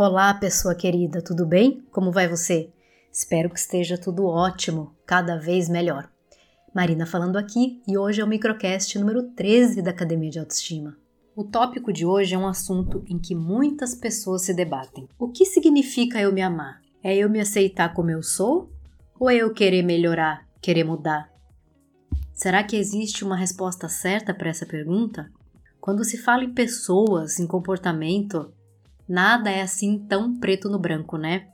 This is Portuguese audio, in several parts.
Olá, pessoa querida, tudo bem? Como vai você? Espero que esteja tudo ótimo, cada vez melhor. Marina falando aqui e hoje é o microcast número 13 da Academia de Autoestima. O tópico de hoje é um assunto em que muitas pessoas se debatem. O que significa eu me amar? É eu me aceitar como eu sou? Ou é eu querer melhorar, querer mudar? Será que existe uma resposta certa para essa pergunta? Quando se fala em pessoas, em comportamento, Nada é assim tão preto no branco, né?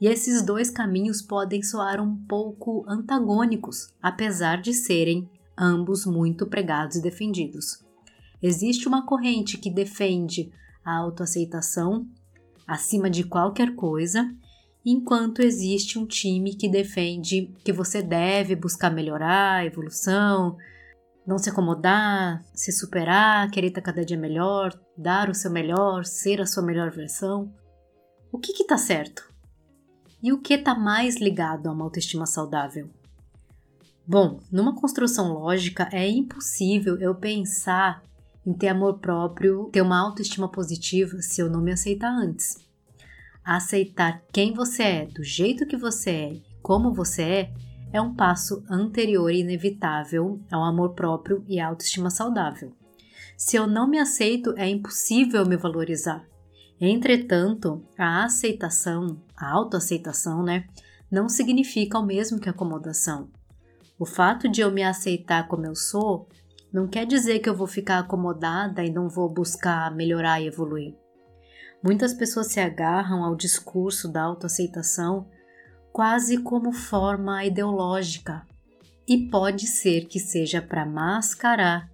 E esses dois caminhos podem soar um pouco antagônicos, apesar de serem ambos muito pregados e defendidos. Existe uma corrente que defende a autoaceitação acima de qualquer coisa, enquanto existe um time que defende que você deve buscar melhorar, evolução, não se acomodar, se superar, querer estar cada dia melhor, dar o seu melhor, ser a sua melhor versão. O que está certo? E o que está mais ligado a uma autoestima saudável? Bom, numa construção lógica é impossível eu pensar em ter amor próprio, ter uma autoestima positiva se eu não me aceitar antes. Aceitar quem você é, do jeito que você é e como você é, é um passo anterior e inevitável ao amor próprio e à autoestima saudável. Se eu não me aceito, é impossível me valorizar. Entretanto, a aceitação, a autoaceitação, né, não significa o mesmo que acomodação. O fato de eu me aceitar como eu sou não quer dizer que eu vou ficar acomodada e não vou buscar melhorar e evoluir. Muitas pessoas se agarram ao discurso da autoaceitação quase como forma ideológica, e pode ser que seja para mascarar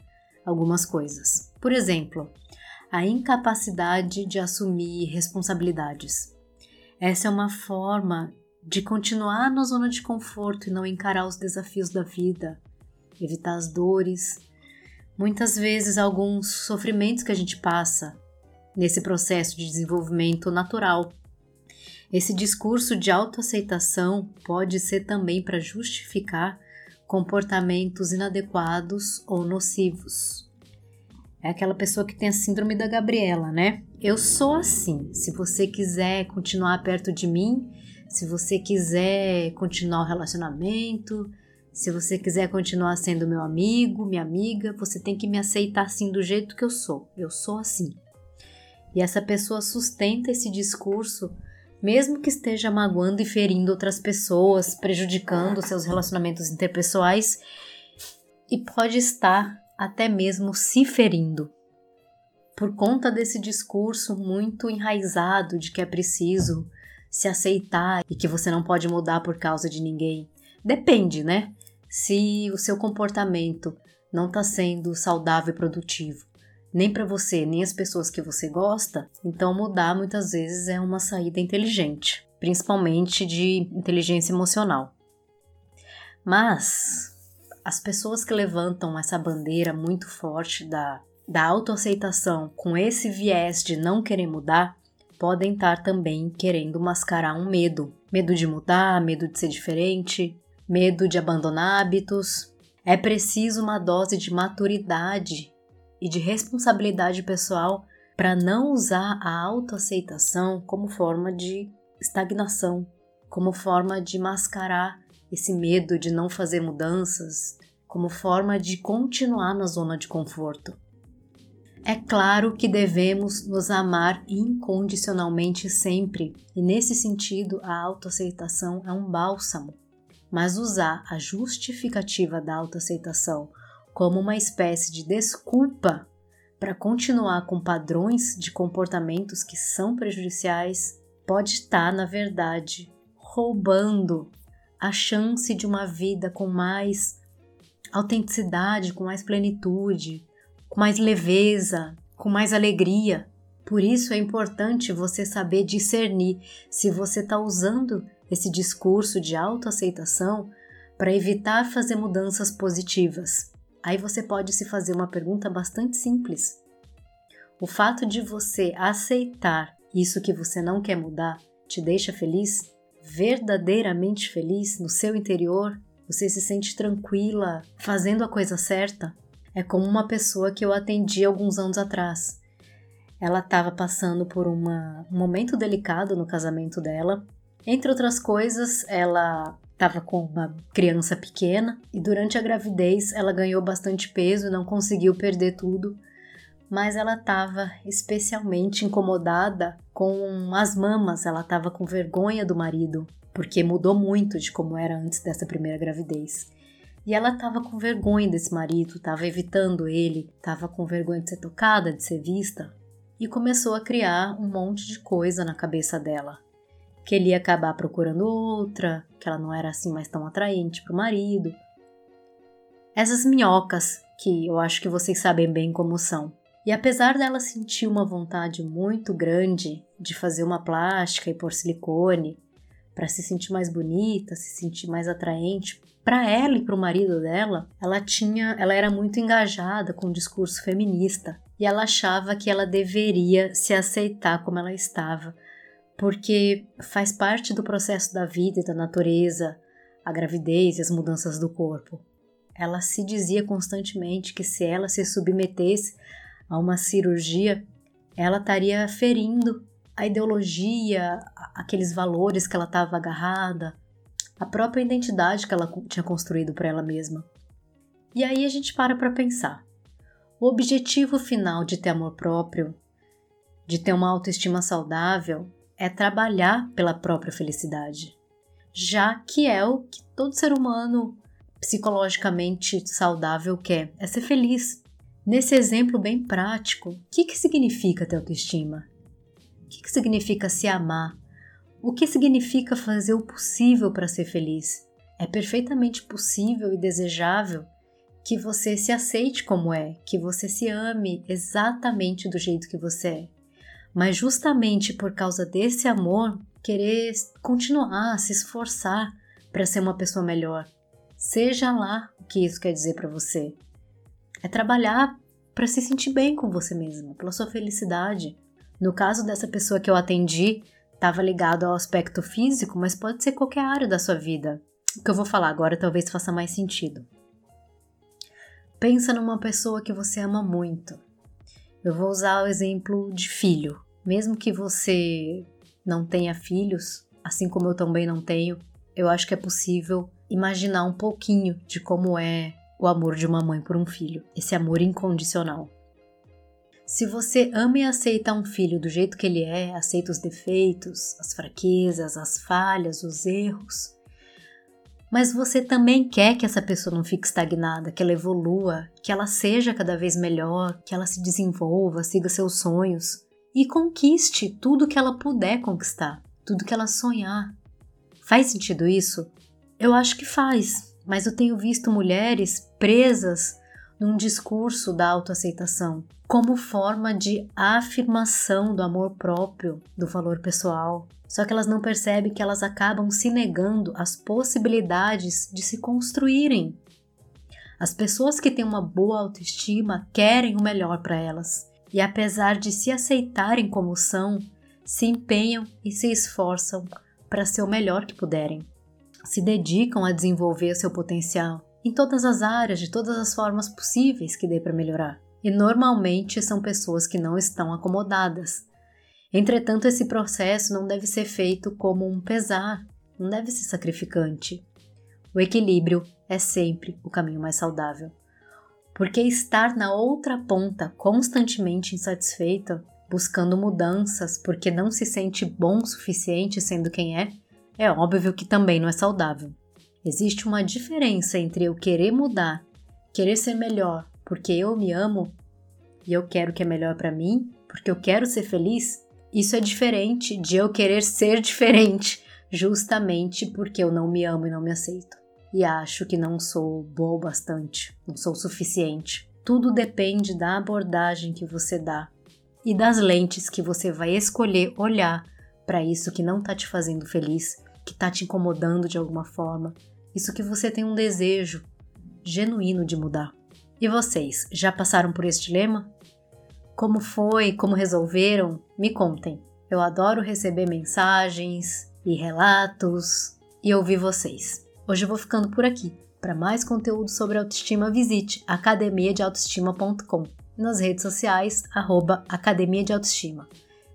algumas coisas. Por exemplo, a incapacidade de assumir responsabilidades. Essa é uma forma de continuar na zona de conforto e não encarar os desafios da vida, evitar as dores, muitas vezes alguns sofrimentos que a gente passa nesse processo de desenvolvimento natural esse discurso de autoaceitação pode ser também para justificar comportamentos inadequados ou nocivos. É aquela pessoa que tem a síndrome da Gabriela, né? Eu sou assim. Se você quiser continuar perto de mim, se você quiser continuar o relacionamento, se você quiser continuar sendo meu amigo, minha amiga, você tem que me aceitar assim do jeito que eu sou. Eu sou assim. E essa pessoa sustenta esse discurso mesmo que esteja magoando e ferindo outras pessoas, prejudicando seus relacionamentos interpessoais e pode estar até mesmo se ferindo. Por conta desse discurso muito enraizado de que é preciso se aceitar e que você não pode mudar por causa de ninguém. Depende, né? Se o seu comportamento não está sendo saudável e produtivo nem para você, nem as pessoas que você gosta, então mudar muitas vezes é uma saída inteligente, principalmente de inteligência emocional. Mas as pessoas que levantam essa bandeira muito forte da, da autoaceitação com esse viés de não querer mudar, podem estar também querendo mascarar um medo. Medo de mudar, medo de ser diferente, medo de abandonar hábitos. É preciso uma dose de maturidade e de responsabilidade pessoal para não usar a autoaceitação como forma de estagnação, como forma de mascarar esse medo de não fazer mudanças, como forma de continuar na zona de conforto. É claro que devemos nos amar incondicionalmente sempre, e nesse sentido a autoaceitação é um bálsamo. Mas usar a justificativa da autoaceitação como uma espécie de desculpa para continuar com padrões de comportamentos que são prejudiciais, pode estar, na verdade, roubando a chance de uma vida com mais autenticidade, com mais plenitude, com mais leveza, com mais alegria. Por isso é importante você saber discernir se você está usando esse discurso de autoaceitação para evitar fazer mudanças positivas Aí você pode se fazer uma pergunta bastante simples. O fato de você aceitar isso que você não quer mudar te deixa feliz? Verdadeiramente feliz no seu interior? Você se sente tranquila fazendo a coisa certa? É como uma pessoa que eu atendi alguns anos atrás. ela estava passando por uma, um momento delicado no casamento dela. Entre outras coisas, ela estava com uma criança pequena e durante a gravidez ela ganhou bastante peso não conseguiu perder tudo, mas ela estava especialmente incomodada com as mamas, ela estava com vergonha do marido, porque mudou muito de como era antes dessa primeira gravidez. E ela estava com vergonha desse marido, estava evitando ele, estava com vergonha de ser tocada, de ser vista, e começou a criar um monte de coisa na cabeça dela. Que ele ia acabar procurando outra, que ela não era assim mais tão atraente para o marido. Essas minhocas, que eu acho que vocês sabem bem como são. E apesar dela sentir uma vontade muito grande de fazer uma plástica e pôr silicone para se sentir mais bonita, se sentir mais atraente, para ela e para o marido dela, ela tinha, ela era muito engajada com o discurso feminista e ela achava que ela deveria se aceitar como ela estava, porque faz parte do processo da vida e da natureza a gravidez e as mudanças do corpo. Ela se dizia constantemente que se ela se submetesse a uma cirurgia, ela estaria ferindo a ideologia, aqueles valores que ela estava agarrada, a própria identidade que ela tinha construído para ela mesma. E aí a gente para para pensar. O objetivo final de ter amor próprio, de ter uma autoestima saudável, é trabalhar pela própria felicidade, já que é o que todo ser humano psicologicamente saudável quer, é ser feliz. Nesse exemplo bem prático, o que, que significa ter autoestima? O que, que significa se amar? O que significa fazer o possível para ser feliz? É perfeitamente possível e desejável que você se aceite como é, que você se ame exatamente do jeito que você é. Mas justamente por causa desse amor, querer continuar, se esforçar para ser uma pessoa melhor. Seja lá o que isso quer dizer para você. É trabalhar para se sentir bem com você mesma, pela sua felicidade. No caso dessa pessoa que eu atendi, estava ligado ao aspecto físico, mas pode ser qualquer área da sua vida. O que eu vou falar agora talvez faça mais sentido. Pensa numa pessoa que você ama muito. Eu vou usar o exemplo de filho. Mesmo que você não tenha filhos, assim como eu também não tenho, eu acho que é possível imaginar um pouquinho de como é o amor de uma mãe por um filho, esse amor incondicional. Se você ama e aceita um filho do jeito que ele é, aceita os defeitos, as fraquezas, as falhas, os erros, mas você também quer que essa pessoa não fique estagnada, que ela evolua, que ela seja cada vez melhor, que ela se desenvolva, siga seus sonhos e conquiste tudo que ela puder conquistar, tudo que ela sonhar. Faz sentido isso? Eu acho que faz, mas eu tenho visto mulheres presas num discurso da autoaceitação como forma de afirmação do amor próprio, do valor pessoal, só que elas não percebem que elas acabam se negando às possibilidades de se construírem. As pessoas que têm uma boa autoestima querem o melhor para elas, e apesar de se aceitarem como são, se empenham e se esforçam para ser o melhor que puderem. Se dedicam a desenvolver seu potencial em todas as áreas, de todas as formas possíveis que dê para melhorar. E normalmente são pessoas que não estão acomodadas, Entretanto, esse processo não deve ser feito como um pesar, não deve ser sacrificante. O equilíbrio é sempre o caminho mais saudável. Porque estar na outra ponta constantemente insatisfeita, buscando mudanças porque não se sente bom o suficiente sendo quem é, é óbvio que também não é saudável. Existe uma diferença entre eu querer mudar, querer ser melhor porque eu me amo e eu quero o que é melhor para mim, porque eu quero ser feliz, isso é diferente de eu querer ser diferente, justamente porque eu não me amo e não me aceito. E acho que não sou boa o bastante, não sou o suficiente. Tudo depende da abordagem que você dá e das lentes que você vai escolher olhar para isso que não está te fazendo feliz, que está te incomodando de alguma forma, isso que você tem um desejo genuíno de mudar. E vocês, já passaram por este dilema? Como foi? Como resolveram? Me contem. Eu adoro receber mensagens e relatos e ouvir vocês. Hoje eu vou ficando por aqui. Para mais conteúdo sobre autoestima, visite academiadeautoestima.com. e nas redes sociais, arroba Academia de Autoestima.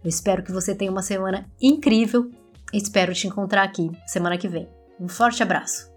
Eu espero que você tenha uma semana incrível e espero te encontrar aqui semana que vem. Um forte abraço!